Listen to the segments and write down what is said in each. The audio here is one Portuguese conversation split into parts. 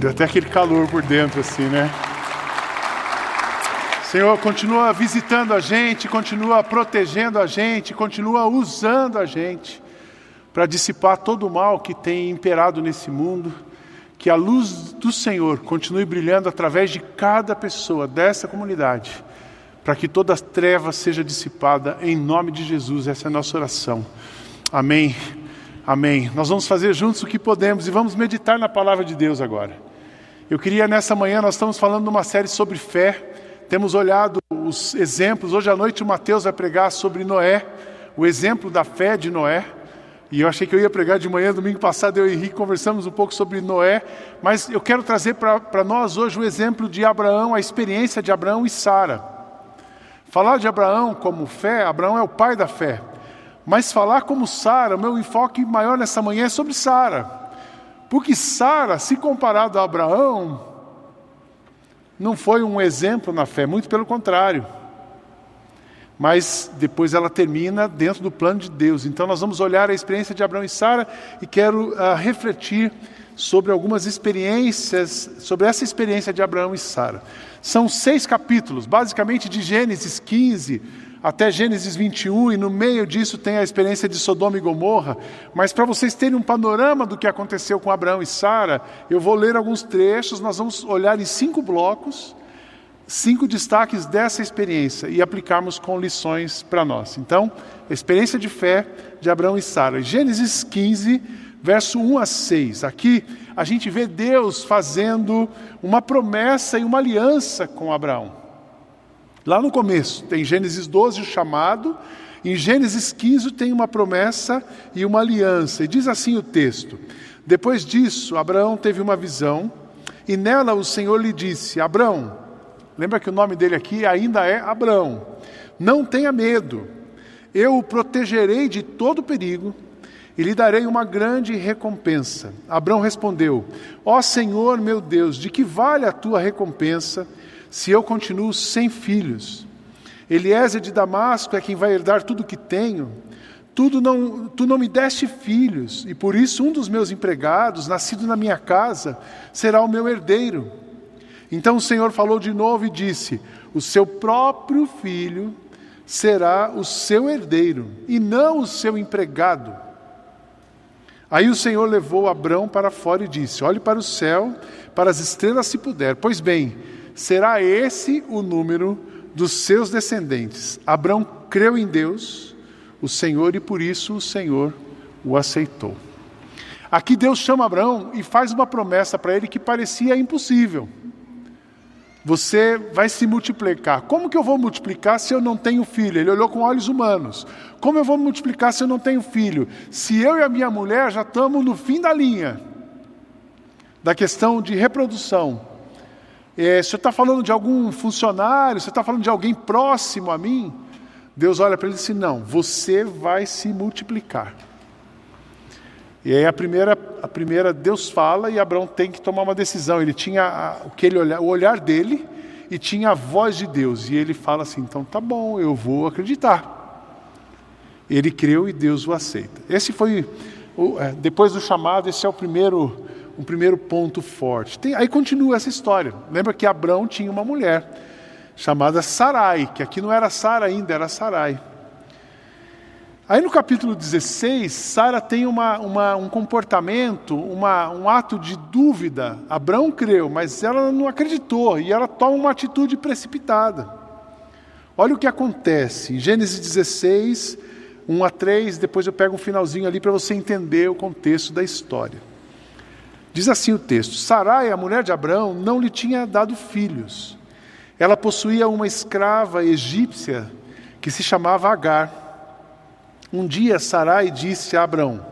Deu até aquele calor por dentro, assim, né? Senhor, continua visitando a gente, continua protegendo a gente, continua usando a gente para dissipar todo o mal que tem imperado nesse mundo. Que a luz do Senhor continue brilhando através de cada pessoa dessa comunidade, para que toda treva seja dissipada em nome de Jesus. Essa é a nossa oração. Amém. Amém. Nós vamos fazer juntos o que podemos e vamos meditar na palavra de Deus agora. Eu queria nessa manhã, nós estamos falando uma série sobre fé. Temos olhado os exemplos. Hoje à noite o Mateus vai pregar sobre Noé, o exemplo da fé de Noé. E eu achei que eu ia pregar de manhã, domingo passado eu e Henrique conversamos um pouco sobre Noé, mas eu quero trazer para nós hoje o exemplo de Abraão, a experiência de Abraão e Sara. Falar de Abraão como fé, Abraão é o pai da fé. Mas falar como Sara, o meu enfoque maior nessa manhã é sobre Sara. Porque Sara, se comparado a Abraão, não foi um exemplo na fé, muito pelo contrário. Mas depois ela termina dentro do plano de Deus. Então nós vamos olhar a experiência de Abraão e Sara e quero uh, refletir sobre algumas experiências, sobre essa experiência de Abraão e Sara. São seis capítulos, basicamente de Gênesis 15 até Gênesis 21, e no meio disso tem a experiência de Sodoma e Gomorra. Mas para vocês terem um panorama do que aconteceu com Abraão e Sara, eu vou ler alguns trechos, nós vamos olhar em cinco blocos, cinco destaques dessa experiência e aplicarmos com lições para nós. Então, a experiência de fé de Abraão e Sara. Gênesis 15, verso 1 a 6. Aqui a gente vê Deus fazendo uma promessa e uma aliança com Abraão. Lá no começo, tem Gênesis 12 o chamado, em Gênesis 15 tem uma promessa e uma aliança. E diz assim o texto: Depois disso, Abraão teve uma visão, e nela o Senhor lhe disse: Abraão, lembra que o nome dele aqui ainda é Abraão, não tenha medo, eu o protegerei de todo perigo e lhe darei uma grande recompensa. Abraão respondeu: Ó Senhor meu Deus, de que vale a tua recompensa? Se eu continuo sem filhos? Eliezer de Damasco é quem vai herdar tudo o que tenho. Tudo não, tu não me deste filhos, e por isso um dos meus empregados, nascido na minha casa, será o meu herdeiro. Então o Senhor falou de novo e disse: O seu próprio filho será o seu herdeiro, e não o seu empregado. Aí o Senhor levou Abrão para fora e disse: Olhe para o céu, para as estrelas se puder. Pois bem, será esse o número dos seus descendentes. Abraão creu em Deus, o Senhor, e por isso o Senhor o aceitou. Aqui Deus chama Abraão e faz uma promessa para ele que parecia impossível. Você vai se multiplicar. Como que eu vou multiplicar se eu não tenho filho? Ele olhou com olhos humanos. Como eu vou multiplicar se eu não tenho filho? Se eu e a minha mulher já estamos no fim da linha da questão de reprodução. É, você está falando de algum funcionário, você está falando de alguém próximo a mim? Deus olha para ele e diz: Não, você vai se multiplicar. E aí a primeira, a primeira Deus fala e Abraão tem que tomar uma decisão. Ele tinha a, o, que ele olha, o olhar dele e tinha a voz de Deus. E ele fala assim: então tá bom, eu vou acreditar. Ele creu e Deus o aceita. Esse foi, é, depois do chamado, esse é o primeiro um primeiro ponto forte. Tem, aí continua essa história. Lembra que Abraão tinha uma mulher chamada Sarai, que aqui não era Sara ainda, era Sarai. Aí no capítulo 16, Sara tem uma, uma, um comportamento, uma, um ato de dúvida. Abraão creu, mas ela não acreditou e ela toma uma atitude precipitada. Olha o que acontece. Em Gênesis 16, 1 a 3, depois eu pego um finalzinho ali para você entender o contexto da história. Diz assim o texto: Sarai, a mulher de Abraão, não lhe tinha dado filhos. Ela possuía uma escrava egípcia que se chamava Agar. Um dia Sarai disse a Abraão: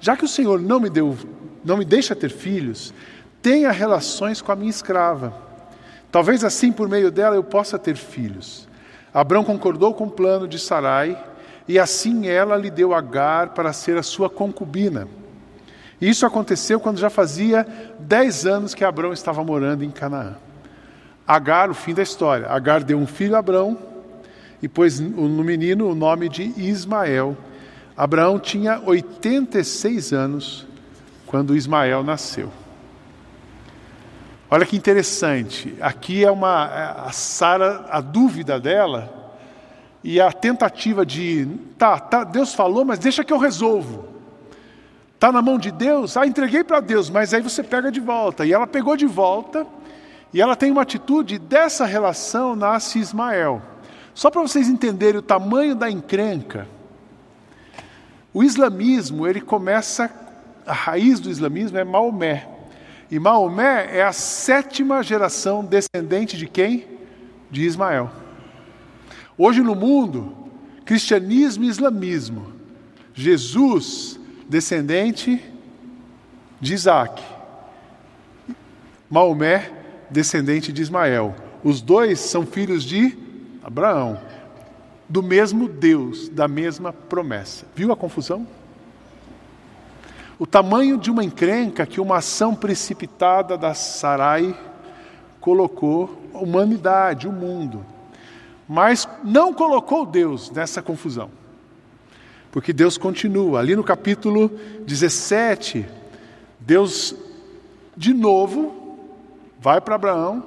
Já que o Senhor não me deu, não me deixa ter filhos, tenha relações com a minha escrava. Talvez assim por meio dela eu possa ter filhos. Abraão concordou com o plano de Sarai, e assim ela lhe deu Agar para ser a sua concubina. Isso aconteceu quando já fazia dez anos que Abraão estava morando em Canaã. Agar, o fim da história. Agar deu um filho a Abraão e pôs no menino o nome de Ismael. Abraão tinha 86 anos quando Ismael nasceu. Olha que interessante. Aqui é uma a Sara, a dúvida dela e a tentativa de, tá, tá, Deus falou, mas deixa que eu resolvo. Tá na mão de Deus? Ah, entreguei para Deus, mas aí você pega de volta. E ela pegou de volta e ela tem uma atitude dessa relação nasce Ismael. Só para vocês entenderem o tamanho da encrenca. O islamismo, ele começa a raiz do islamismo é Maomé. E Maomé é a sétima geração descendente de quem? De Ismael. Hoje no mundo, cristianismo e islamismo. Jesus, descendente de Isaac. Maomé, descendente de Ismael. Os dois são filhos de Abraão, do mesmo Deus, da mesma promessa. Viu a confusão? O tamanho de uma encrenca que uma ação precipitada da Sarai colocou a humanidade, o mundo. Mas não colocou Deus nessa confusão. Porque Deus continua. Ali no capítulo 17, Deus de novo vai para Abraão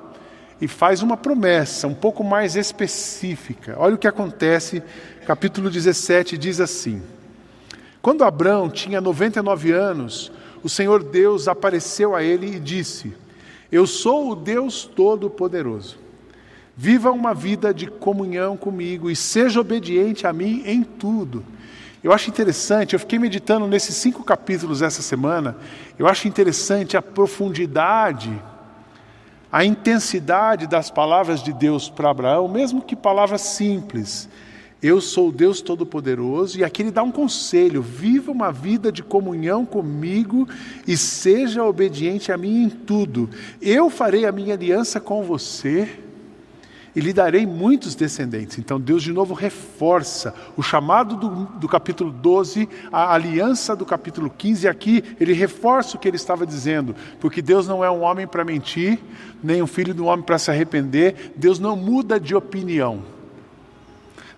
e faz uma promessa um pouco mais específica. Olha o que acontece, capítulo 17 diz assim: quando Abraão tinha 99 anos, o Senhor Deus apareceu a ele e disse: Eu sou o Deus Todo-Poderoso. Viva uma vida de comunhão comigo e seja obediente a mim em tudo. Eu acho interessante, eu fiquei meditando nesses cinco capítulos essa semana, eu acho interessante a profundidade, a intensidade das palavras de Deus para Abraão, mesmo que palavras simples. Eu sou Deus Todo-Poderoso, e aqui ele dá um conselho: viva uma vida de comunhão comigo e seja obediente a mim em tudo. Eu farei a minha aliança com você e lhe darei muitos descendentes. Então Deus de novo reforça o chamado do, do capítulo 12, a aliança do capítulo 15, e aqui ele reforça o que ele estava dizendo, porque Deus não é um homem para mentir, nem um filho um homem para se arrepender, Deus não muda de opinião.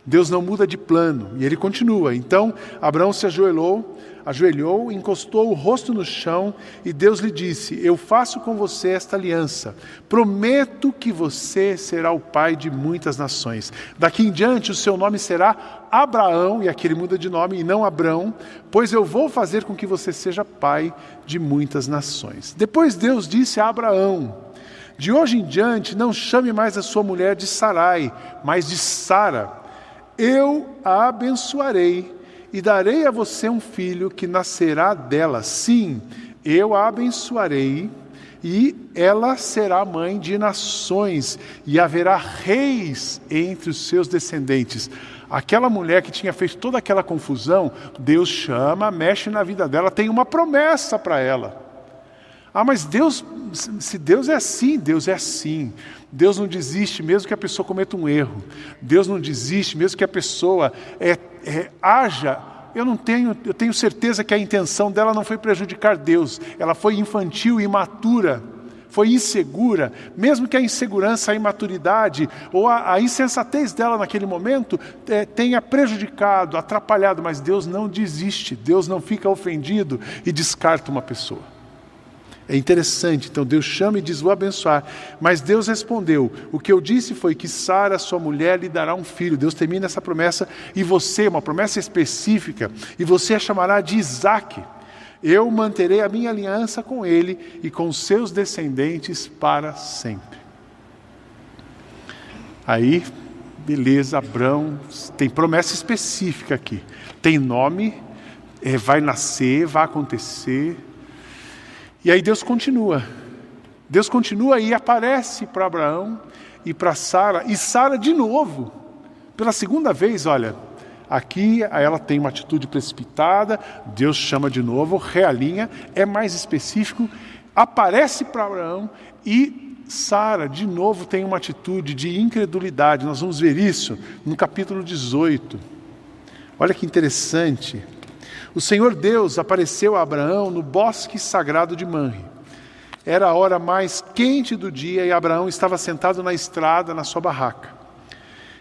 Deus não muda de plano. E ele continua. Então Abraão se ajoelhou, ajoelhou, encostou o rosto no chão e Deus lhe disse: Eu faço com você esta aliança. Prometo que você será o pai de muitas nações. Daqui em diante o seu nome será Abraão, e aqui ele muda de nome, e não Abrão, pois eu vou fazer com que você seja pai de muitas nações. Depois Deus disse a Abraão: De hoje em diante não chame mais a sua mulher de Sarai, mas de Sara eu a abençoarei e darei a você um filho que nascerá dela. Sim, eu a abençoarei e ela será mãe de nações e haverá reis entre os seus descendentes. Aquela mulher que tinha feito toda aquela confusão, Deus chama, mexe na vida dela, tem uma promessa para ela. Ah, mas Deus, se Deus é assim, Deus é assim. Deus não desiste mesmo que a pessoa cometa um erro. Deus não desiste mesmo que a pessoa é, é, haja. Eu não tenho, eu tenho certeza que a intenção dela não foi prejudicar Deus. Ela foi infantil imatura, foi insegura. Mesmo que a insegurança, a imaturidade ou a, a insensatez dela naquele momento é, tenha prejudicado, atrapalhado, mas Deus não desiste. Deus não fica ofendido e descarta uma pessoa. É interessante, então Deus chama e diz: Vou abençoar. Mas Deus respondeu: O que eu disse foi que Sara, sua mulher, lhe dará um filho. Deus termina essa promessa, e você, uma promessa específica, e você a chamará de Isaac. Eu manterei a minha aliança com ele e com seus descendentes para sempre. Aí, beleza, Abraão, tem promessa específica aqui. Tem nome, é, vai nascer, vai acontecer. E aí Deus continua. Deus continua e aparece para Abraão e para Sara, e Sara de novo, pela segunda vez, olha, aqui ela tem uma atitude precipitada, Deus chama de novo, realinha, é mais específico, aparece para Abraão e Sara de novo tem uma atitude de incredulidade. Nós vamos ver isso no capítulo 18. Olha que interessante. O Senhor Deus apareceu a Abraão no bosque sagrado de Manre. Era a hora mais quente do dia e Abraão estava sentado na estrada, na sua barraca.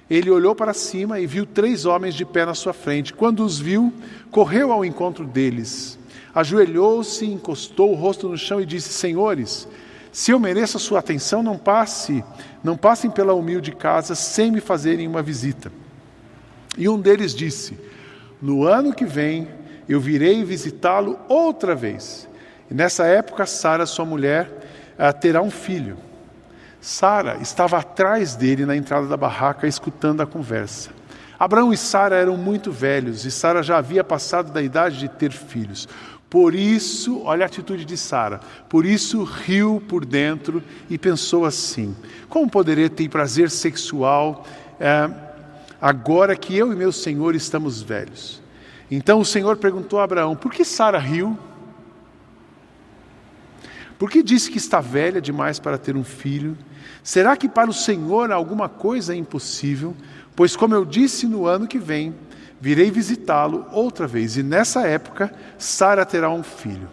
Ele olhou para cima e viu três homens de pé na sua frente. Quando os viu, correu ao encontro deles. Ajoelhou-se, encostou o rosto no chão e disse: Senhores, Se eu mereço a sua atenção, não passe, não passem pela humilde casa sem me fazerem uma visita. E um deles disse: No ano que vem eu virei visitá-lo outra vez. E nessa época, Sara, sua mulher, eh, terá um filho. Sara estava atrás dele na entrada da barraca, escutando a conversa. Abraão e Sara eram muito velhos e Sara já havia passado da idade de ter filhos. Por isso, olha a atitude de Sara. Por isso riu por dentro e pensou assim: Como poderia ter prazer sexual é, agora que eu e meu senhor estamos velhos? Então o Senhor perguntou a Abraão: Por que Sara riu? Por que disse que está velha demais para ter um filho? Será que para o Senhor alguma coisa é impossível? Pois, como eu disse, no ano que vem virei visitá-lo outra vez, e nessa época Sara terá um filho.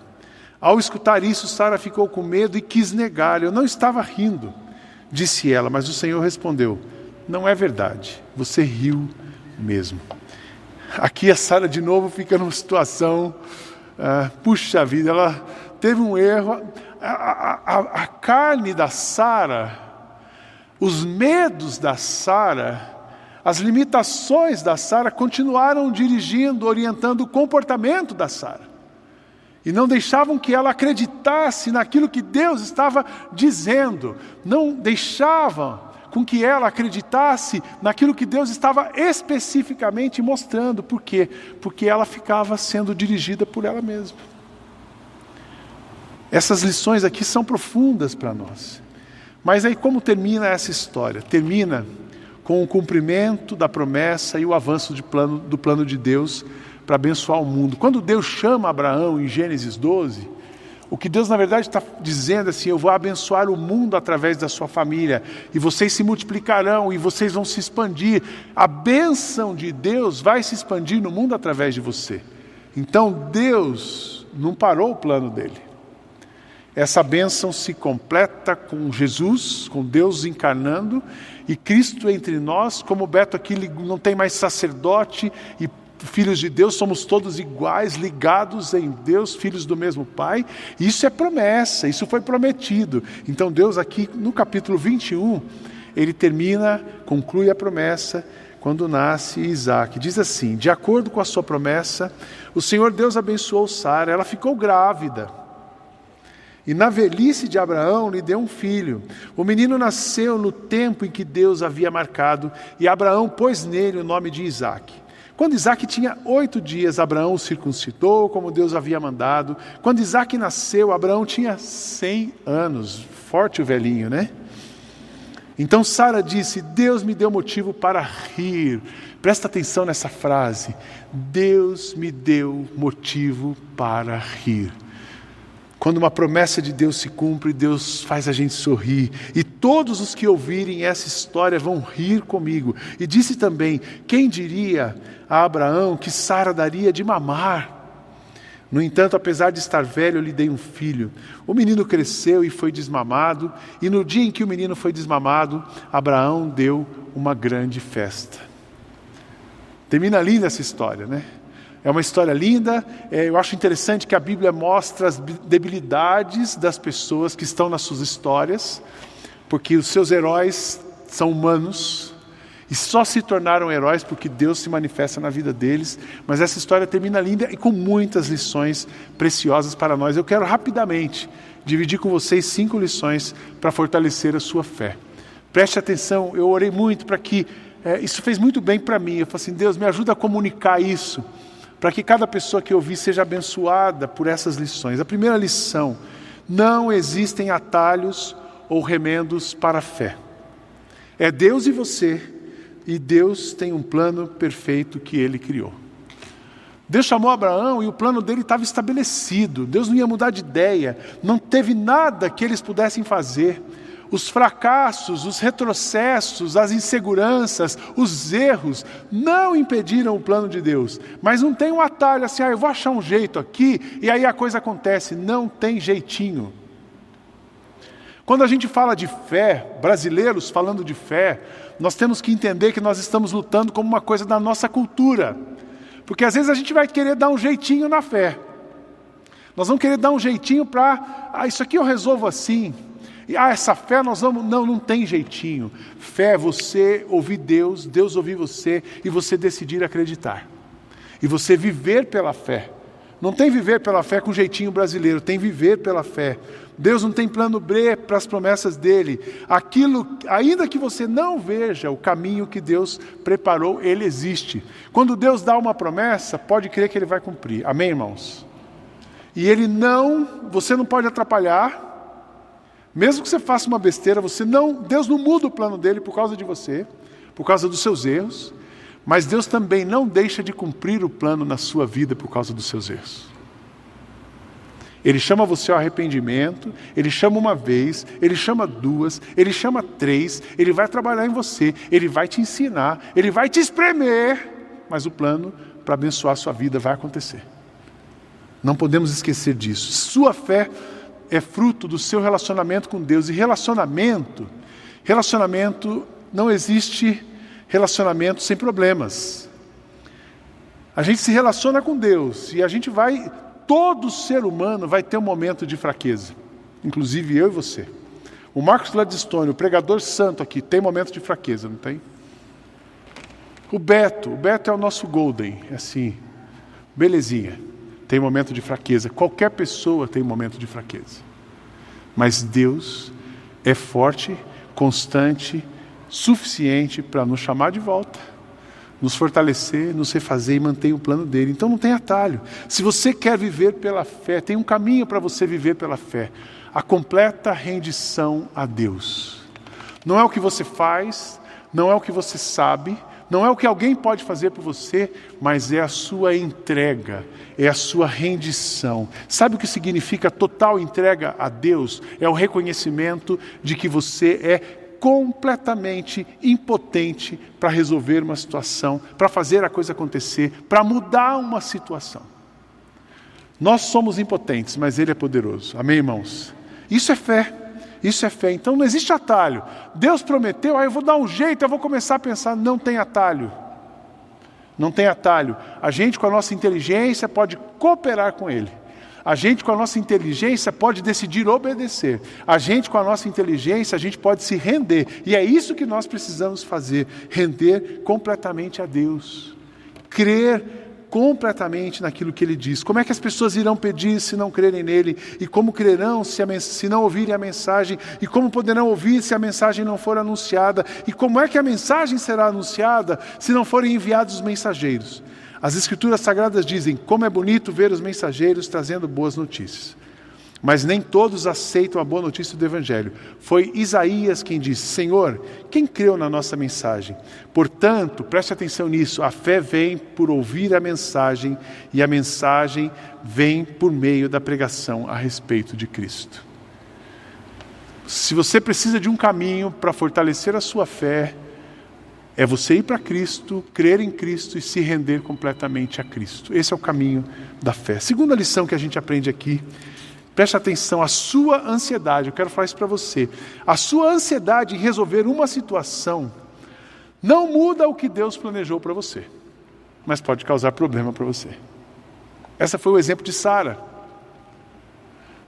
Ao escutar isso, Sara ficou com medo e quis negar. Eu não estava rindo, disse ela, mas o Senhor respondeu: Não é verdade, você riu mesmo. Aqui a Sara de novo fica numa situação, uh, puxa vida, ela teve um erro. A, a, a carne da Sara, os medos da Sara, as limitações da Sara continuaram dirigindo, orientando o comportamento da Sara. E não deixavam que ela acreditasse naquilo que Deus estava dizendo, não deixavam com que ela acreditasse naquilo que Deus estava especificamente mostrando. Por quê? Porque ela ficava sendo dirigida por ela mesma. Essas lições aqui são profundas para nós. Mas aí como termina essa história? Termina com o cumprimento da promessa e o avanço plano, do plano de Deus para abençoar o mundo. Quando Deus chama Abraão em Gênesis 12, o que Deus na verdade está dizendo é assim: eu vou abençoar o mundo através da sua família, e vocês se multiplicarão e vocês vão se expandir. A bênção de Deus vai se expandir no mundo através de você. Então Deus não parou o plano dele. Essa bênção se completa com Jesus, com Deus encarnando e Cristo entre nós, como o Beto aqui não tem mais sacerdote e filhos de Deus, somos todos iguais, ligados em Deus, filhos do mesmo Pai. Isso é promessa, isso foi prometido. Então Deus aqui no capítulo 21, ele termina, conclui a promessa quando nasce Isaac. Diz assim: De acordo com a sua promessa, o Senhor Deus abençoou Sara, ela ficou grávida. E na velhice de Abraão lhe deu um filho. O menino nasceu no tempo em que Deus havia marcado, e Abraão pôs nele o nome de Isaque. Quando Isaac tinha oito dias, Abraão o circuncidou, como Deus havia mandado. Quando Isaac nasceu, Abraão tinha cem anos. Forte o velhinho, né? Então Sara disse: Deus me deu motivo para rir. Presta atenção nessa frase. Deus me deu motivo para rir. Quando uma promessa de Deus se cumpre, Deus faz a gente sorrir. E todos os que ouvirem essa história vão rir comigo. E disse também: quem diria a Abraão que Sara daria de mamar? No entanto, apesar de estar velho, eu lhe dei um filho. O menino cresceu e foi desmamado, e no dia em que o menino foi desmamado, Abraão deu uma grande festa. Termina linda essa história, né? É uma história linda. É, eu acho interessante que a Bíblia mostra as debilidades das pessoas que estão nas suas histórias, porque os seus heróis são humanos e só se tornaram heróis porque Deus se manifesta na vida deles. Mas essa história termina linda e com muitas lições preciosas para nós. Eu quero rapidamente dividir com vocês cinco lições para fortalecer a sua fé. Preste atenção, eu orei muito para que. É, isso fez muito bem para mim. Eu falei assim: Deus, me ajuda a comunicar isso para que cada pessoa que ouvir seja abençoada por essas lições. A primeira lição: não existem atalhos ou remendos para a fé. É Deus e você, e Deus tem um plano perfeito que ele criou. Deus chamou Abraão e o plano dele estava estabelecido. Deus não ia mudar de ideia, não teve nada que eles pudessem fazer os fracassos, os retrocessos, as inseguranças, os erros não impediram o plano de Deus. Mas não tem um atalho assim, ah, eu vou achar um jeito aqui e aí a coisa acontece. Não tem jeitinho. Quando a gente fala de fé, brasileiros falando de fé, nós temos que entender que nós estamos lutando como uma coisa da nossa cultura. Porque às vezes a gente vai querer dar um jeitinho na fé. Nós vamos querer dar um jeitinho para, ah, isso aqui eu resolvo assim. E, ah, essa fé nós vamos. Não, não tem jeitinho. Fé é você ouvir Deus, Deus ouvir você e você decidir acreditar. E você viver pela fé. Não tem viver pela fé com jeitinho brasileiro, tem viver pela fé. Deus não tem plano B para as promessas dele. Aquilo, ainda que você não veja o caminho que Deus preparou, ele existe. Quando Deus dá uma promessa, pode crer que ele vai cumprir. Amém, irmãos? E ele não, você não pode atrapalhar. Mesmo que você faça uma besteira, você não, Deus não muda o plano dele por causa de você, por causa dos seus erros. Mas Deus também não deixa de cumprir o plano na sua vida por causa dos seus erros. Ele chama você ao arrependimento, ele chama uma vez, ele chama duas, ele chama três, ele vai trabalhar em você, ele vai te ensinar, ele vai te espremer, mas o plano para abençoar a sua vida vai acontecer. Não podemos esquecer disso. Sua fé é fruto do seu relacionamento com Deus e relacionamento, relacionamento não existe relacionamento sem problemas. A gente se relaciona com Deus e a gente vai, todo ser humano vai ter um momento de fraqueza, inclusive eu e você. O Marcos Gladstone, o pregador santo aqui, tem momento de fraqueza, não tem? O Beto, o Beto é o nosso golden, é assim, belezinha, tem momento de fraqueza. Qualquer pessoa tem momento de fraqueza. Mas Deus é forte, constante, suficiente para nos chamar de volta, nos fortalecer, nos refazer e manter o plano dele. Então não tem atalho. Se você quer viver pela fé, tem um caminho para você viver pela fé: a completa rendição a Deus. Não é o que você faz, não é o que você sabe, não é o que alguém pode fazer por você, mas é a sua entrega, é a sua rendição. Sabe o que significa total entrega a Deus? É o reconhecimento de que você é completamente impotente para resolver uma situação, para fazer a coisa acontecer, para mudar uma situação. Nós somos impotentes, mas Ele é poderoso. Amém, irmãos? Isso é fé. Isso é fé. Então não existe atalho. Deus prometeu, aí ah, eu vou dar um jeito, eu vou começar a pensar. Não tem atalho. Não tem atalho. A gente, com a nossa inteligência, pode cooperar com Ele. A gente, com a nossa inteligência, pode decidir obedecer. A gente, com a nossa inteligência, a gente pode se render. E é isso que nós precisamos fazer: render completamente a Deus. Crer completamente naquilo que ele diz. Como é que as pessoas irão pedir se não crerem nele? E como crerão se, a, se, não ouvirem a mensagem? E como poderão ouvir se a mensagem não for anunciada? E como é que a mensagem será anunciada se não forem enviados os mensageiros? As Escrituras Sagradas dizem como é bonito ver os mensageiros trazendo boas notícias. Mas nem todos aceitam a boa notícia do Evangelho. Foi Isaías quem disse: Senhor, quem creu na nossa mensagem? Portanto, preste atenção nisso: a fé vem por ouvir a mensagem, e a mensagem vem por meio da pregação a respeito de Cristo. Se você precisa de um caminho para fortalecer a sua fé, é você ir para Cristo, crer em Cristo e se render completamente a Cristo. Esse é o caminho da fé. Segunda lição que a gente aprende aqui, preste atenção, a sua ansiedade, eu quero falar isso para você. A sua ansiedade em resolver uma situação não muda o que Deus planejou para você, mas pode causar problema para você. Essa foi o exemplo de Sara.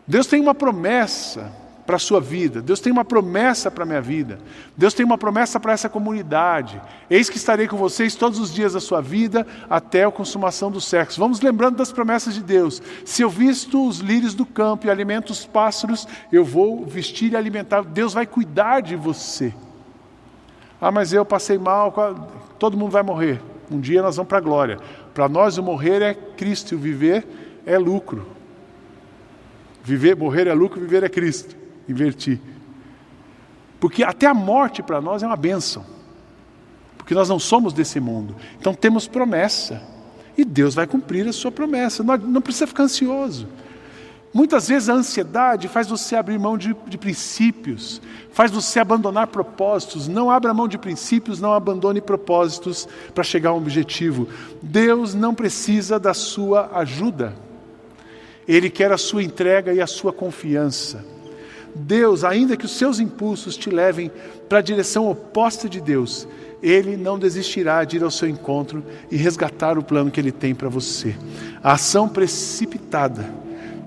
Deus tem uma promessa para a sua vida. Deus tem uma promessa para a minha vida. Deus tem uma promessa para essa comunidade. Eis que estarei com vocês todos os dias da sua vida até a consumação do sexo. Vamos lembrando das promessas de Deus. Se eu visto os lírios do campo e alimento os pássaros, eu vou vestir e alimentar. Deus vai cuidar de você. Ah, mas eu passei mal, todo mundo vai morrer. Um dia nós vamos para a glória. Para nós o morrer é Cristo e o viver é lucro. Viver, morrer é lucro, viver é Cristo invertir. Porque até a morte para nós é uma bênção. Porque nós não somos desse mundo. Então temos promessa. E Deus vai cumprir a sua promessa. Não, não precisa ficar ansioso. Muitas vezes a ansiedade faz você abrir mão de, de, princípios, faz você abandonar propósitos. Não abra mão de princípios, não abandone propósitos para chegar a um objetivo. Deus não precisa da sua ajuda, Ele quer a sua entrega e a sua confiança. Deus, ainda que os seus impulsos te levem para a direção oposta de Deus, Ele não desistirá de ir ao seu encontro e resgatar o plano que Ele tem para você. A ação precipitada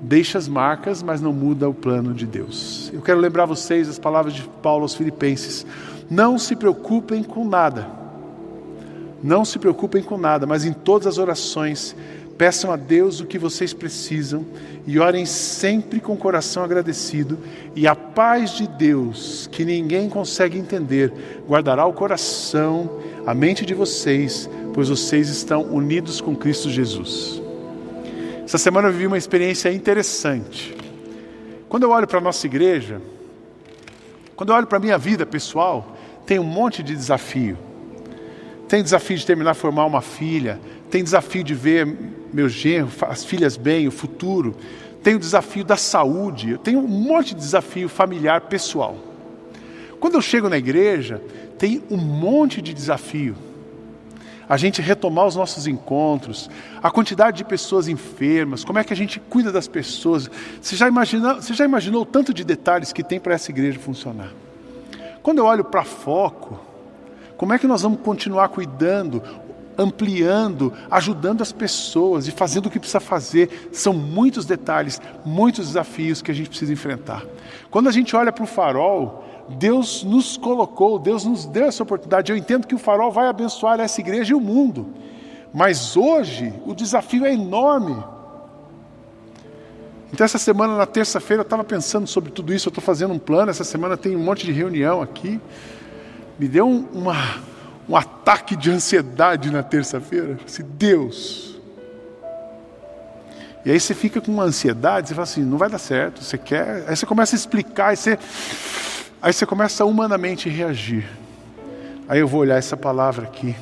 deixa as marcas, mas não muda o plano de Deus. Eu quero lembrar vocês as palavras de Paulo aos Filipenses: não se preocupem com nada, não se preocupem com nada, mas em todas as orações Peçam a Deus o que vocês precisam e orem sempre com o coração agradecido, e a paz de Deus, que ninguém consegue entender, guardará o coração, a mente de vocês, pois vocês estão unidos com Cristo Jesus. Essa semana eu vivi uma experiência interessante. Quando eu olho para a nossa igreja, quando eu olho para a minha vida pessoal, tem um monte de desafio. Tem desafio de terminar formar uma filha, tem desafio de ver meu genro, as filhas bem, o futuro. Tem o desafio da saúde. Eu tenho um monte de desafio familiar, pessoal. Quando eu chego na igreja, tem um monte de desafio. A gente retomar os nossos encontros, a quantidade de pessoas enfermas, como é que a gente cuida das pessoas. Você já imaginou, você já imaginou o tanto de detalhes que tem para essa igreja funcionar? Quando eu olho para foco, como é que nós vamos continuar cuidando, ampliando, ajudando as pessoas e fazendo o que precisa fazer. São muitos detalhes, muitos desafios que a gente precisa enfrentar. Quando a gente olha para o farol, Deus nos colocou, Deus nos deu essa oportunidade. Eu entendo que o farol vai abençoar essa igreja e o mundo. Mas hoje o desafio é enorme. Então, essa semana, na terça-feira, eu estava pensando sobre tudo isso. Eu estou fazendo um plano. Essa semana tem um monte de reunião aqui. Me deu uma, um ataque de ansiedade na terça-feira. Se Deus. E aí você fica com uma ansiedade, você fala assim, não vai dar certo, você quer. Aí você começa a explicar, aí você, aí você começa a humanamente reagir. Aí eu vou olhar essa palavra aqui.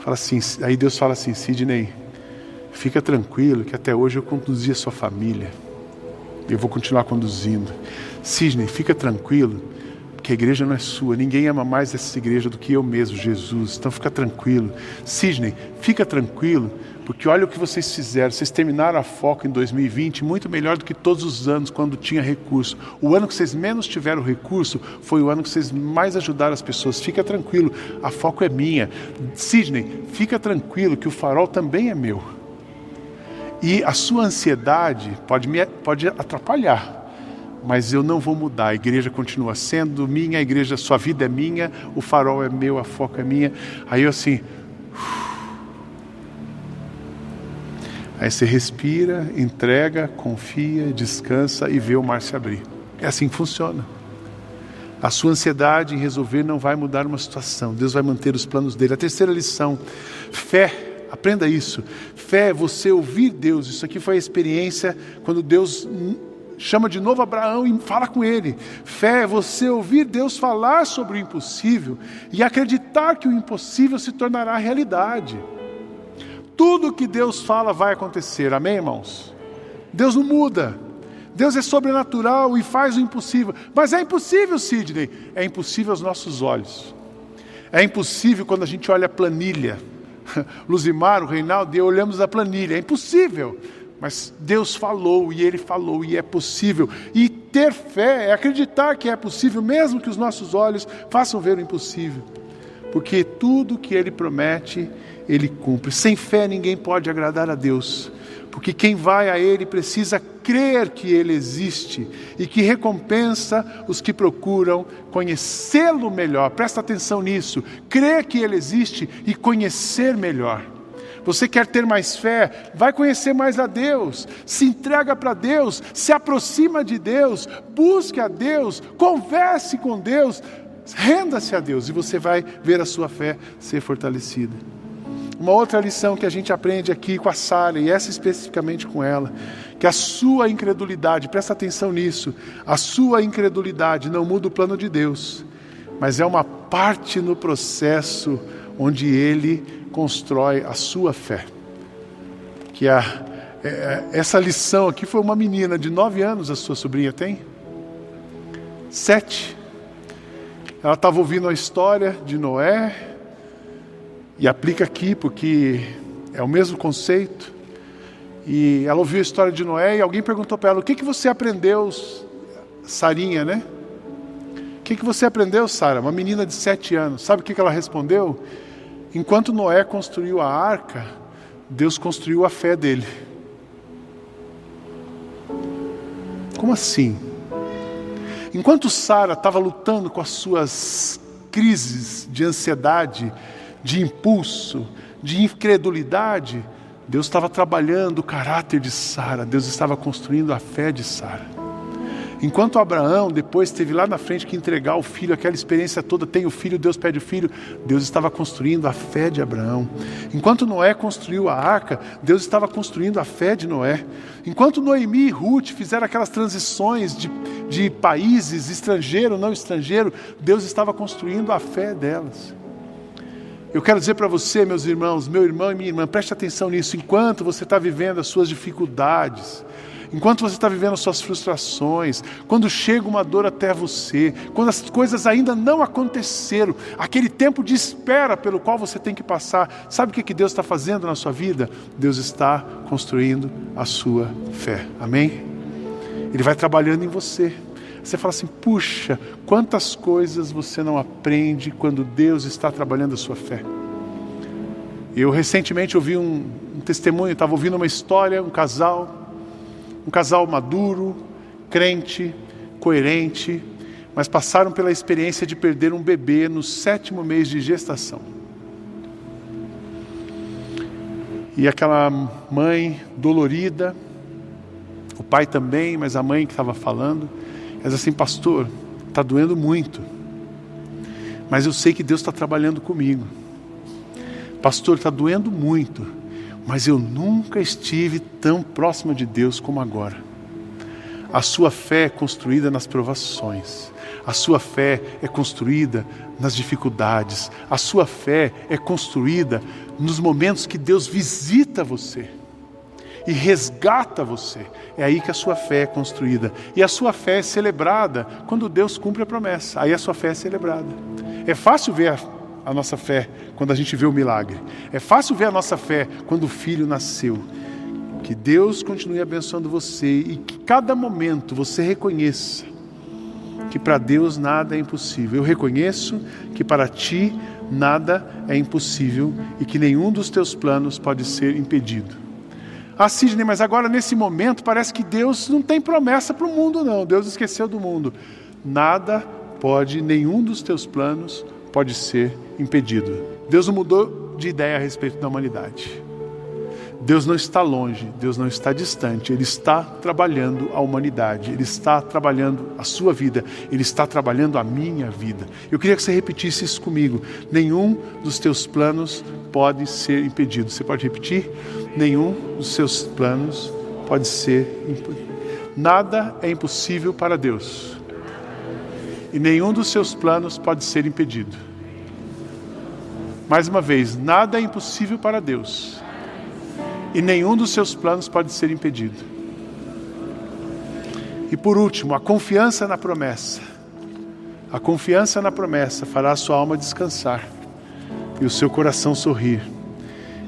Fala assim, aí Deus fala assim, Sidney, fica tranquilo que até hoje eu conduzi a sua família. Eu vou continuar conduzindo. Sidney, fica tranquilo que a igreja não é sua, ninguém ama mais essa igreja do que eu mesmo, Jesus. Então fica tranquilo. Sidney, fica tranquilo, porque olha o que vocês fizeram. Vocês terminaram a foco em 2020 muito melhor do que todos os anos quando tinha recurso. O ano que vocês menos tiveram recurso foi o ano que vocês mais ajudaram as pessoas. Fica tranquilo, a foco é minha. Sidney, fica tranquilo que o farol também é meu. E a sua ansiedade pode me pode atrapalhar mas eu não vou mudar. A igreja continua sendo minha, a igreja, sua vida é minha, o farol é meu, a foca é minha. Aí eu assim. Aí você respira, entrega, confia, descansa e vê o mar se abrir. É assim que funciona. A sua ansiedade em resolver não vai mudar uma situação. Deus vai manter os planos dele. A terceira lição: fé. Aprenda isso. Fé é você ouvir Deus. Isso aqui foi a experiência quando Deus chama de novo Abraão e fala com ele. Fé é você ouvir Deus falar sobre o impossível e acreditar que o impossível se tornará realidade. Tudo que Deus fala vai acontecer, amém, irmãos? Deus não muda. Deus é sobrenatural e faz o impossível. Mas é impossível, Sidney. É impossível aos nossos olhos. É impossível quando a gente olha a planilha. Luzimar, o Reinaldo e eu olhamos a planilha. É impossível. Mas Deus falou e Ele falou e é possível. E ter fé é acreditar que é possível, mesmo que os nossos olhos façam ver o impossível. Porque tudo que Ele promete, Ele cumpre. Sem fé ninguém pode agradar a Deus. Porque quem vai a Ele precisa crer que Ele existe e que recompensa os que procuram conhecê-lo melhor. Presta atenção nisso. Crer que Ele existe e conhecer melhor. Você quer ter mais fé? Vai conhecer mais a Deus. Se entrega para Deus, se aproxima de Deus, busque a Deus, converse com Deus, renda-se a Deus e você vai ver a sua fé ser fortalecida. Uma outra lição que a gente aprende aqui com a Sara, e essa especificamente com ela, que a sua incredulidade, presta atenção nisso, a sua incredulidade não muda o plano de Deus, mas é uma parte no processo onde ele constrói a sua fé. Que a, é, é, essa lição aqui foi uma menina de nove anos, a sua sobrinha tem? Sete. Ela estava ouvindo a história de Noé e aplica aqui porque é o mesmo conceito. E ela ouviu a história de Noé e alguém perguntou para ela: O que, que você aprendeu, Sarinha, né? O que, que você aprendeu, Sara? Uma menina de sete anos. Sabe o que, que ela respondeu? Enquanto Noé construiu a arca, Deus construiu a fé dele. Como assim? Enquanto Sara estava lutando com as suas crises de ansiedade, de impulso, de incredulidade, Deus estava trabalhando o caráter de Sara, Deus estava construindo a fé de Sara. Enquanto Abraão depois teve lá na frente que entregar o filho, aquela experiência toda, tem o filho, Deus pede o filho, Deus estava construindo a fé de Abraão. Enquanto Noé construiu a arca, Deus estava construindo a fé de Noé. Enquanto Noemi e Ruth fizeram aquelas transições de, de países, estrangeiro, não estrangeiro, Deus estava construindo a fé delas. Eu quero dizer para você, meus irmãos, meu irmão e minha irmã, preste atenção nisso. Enquanto você está vivendo as suas dificuldades, enquanto você está vivendo as suas frustrações, quando chega uma dor até você, quando as coisas ainda não aconteceram, aquele tempo de espera pelo qual você tem que passar, sabe o que Deus está fazendo na sua vida? Deus está construindo a sua fé. Amém? Ele vai trabalhando em você. Você fala assim: puxa, quantas coisas você não aprende quando Deus está trabalhando a sua fé. Eu recentemente ouvi um, um testemunho, estava ouvindo uma história, um casal, um casal maduro, crente, coerente, mas passaram pela experiência de perder um bebê no sétimo mês de gestação. E aquela mãe dolorida, o pai também, mas a mãe que estava falando, mas assim, pastor, está doendo muito, mas eu sei que Deus está trabalhando comigo. Pastor, está doendo muito, mas eu nunca estive tão próximo de Deus como agora. A sua fé é construída nas provações, a sua fé é construída nas dificuldades, a sua fé é construída nos momentos que Deus visita você e resgata você. É aí que a sua fé é construída. E a sua fé é celebrada quando Deus cumpre a promessa. Aí a sua fé é celebrada. É fácil ver a, a nossa fé quando a gente vê o milagre. É fácil ver a nossa fé quando o filho nasceu. Que Deus continue abençoando você e que cada momento você reconheça que para Deus nada é impossível. Eu reconheço que para ti nada é impossível e que nenhum dos teus planos pode ser impedido. Ah, Sidney, mas agora nesse momento parece que Deus não tem promessa para o mundo, não. Deus esqueceu do mundo. Nada pode, nenhum dos teus planos pode ser impedido. Deus não mudou de ideia a respeito da humanidade. Deus não está longe, Deus não está distante, Ele está trabalhando a humanidade, Ele está trabalhando a sua vida, Ele está trabalhando a minha vida. Eu queria que você repetisse isso comigo. Nenhum dos teus planos pode ser impedido. Você pode repetir? Nenhum dos seus planos pode ser impedido. Nada é impossível para Deus. E nenhum dos seus planos pode ser impedido. Mais uma vez, nada é impossível para Deus e nenhum dos seus planos pode ser impedido. E por último, a confiança na promessa. A confiança na promessa fará a sua alma descansar e o seu coração sorrir.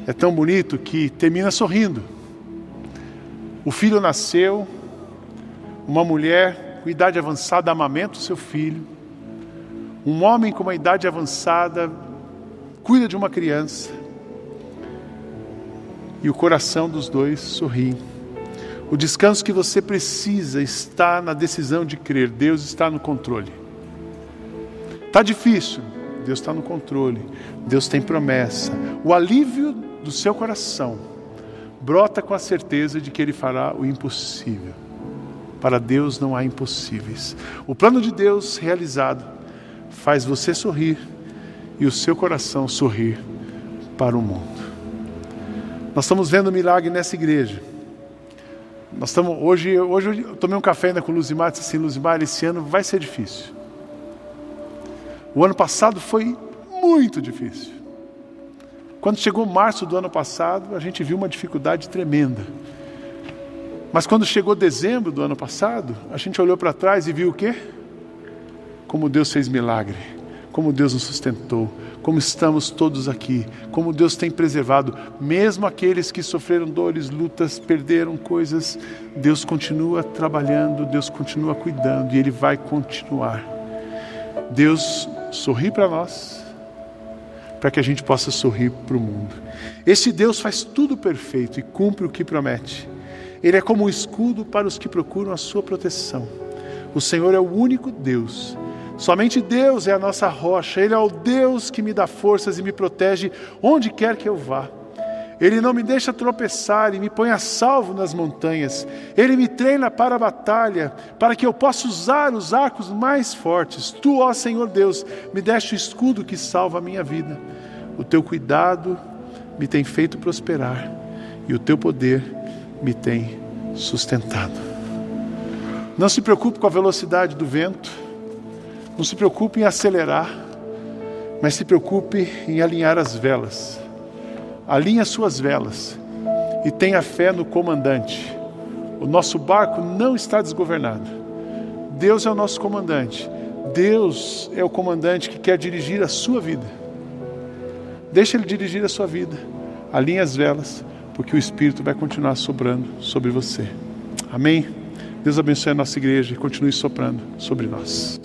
É tão bonito que termina sorrindo. O filho nasceu, uma mulher com idade avançada amamenta o seu filho, um homem com uma idade avançada cuida de uma criança e o coração dos dois sorri. O descanso que você precisa está na decisão de crer. Deus está no controle. Está difícil, Deus está no controle. Deus tem promessa. O alívio do seu coração brota com a certeza de que Ele fará o impossível. Para Deus não há impossíveis. O plano de Deus realizado faz você sorrir e o seu coração sorrir para o mundo. Nós estamos vendo um milagre nessa igreja. Nós estamos, hoje, hoje eu tomei um café ainda com Luzimar disse assim, Luzimar, esse ano vai ser difícil. O ano passado foi muito difícil. Quando chegou março do ano passado, a gente viu uma dificuldade tremenda. Mas quando chegou dezembro do ano passado, a gente olhou para trás e viu o quê? Como Deus fez milagre, como Deus nos sustentou, como estamos todos aqui, como Deus tem preservado, mesmo aqueles que sofreram dores, lutas, perderam coisas, Deus continua trabalhando, Deus continua cuidando e Ele vai continuar. Deus sorri para nós, para que a gente possa sorrir para o mundo. Esse Deus faz tudo perfeito e cumpre o que promete. Ele é como um escudo para os que procuram a sua proteção. O Senhor é o único Deus. Somente Deus é a nossa rocha. Ele é o Deus que me dá forças e me protege onde quer que eu vá. Ele não me deixa tropeçar e me põe a salvo nas montanhas. Ele me treina para a batalha, para que eu possa usar os arcos mais fortes. Tu, ó Senhor Deus, me deste o escudo que salva a minha vida. O teu cuidado me tem feito prosperar e o teu poder me tem sustentado. Não se preocupe com a velocidade do vento, não se preocupe em acelerar, mas se preocupe em alinhar as velas. Alinhe as suas velas e tenha fé no comandante. O nosso barco não está desgovernado. Deus é o nosso comandante. Deus é o comandante que quer dirigir a sua vida. Deixa Ele dirigir a sua vida. Alinhe as velas, porque o Espírito vai continuar sobrando sobre você. Amém? Deus abençoe a nossa igreja e continue soprando sobre nós.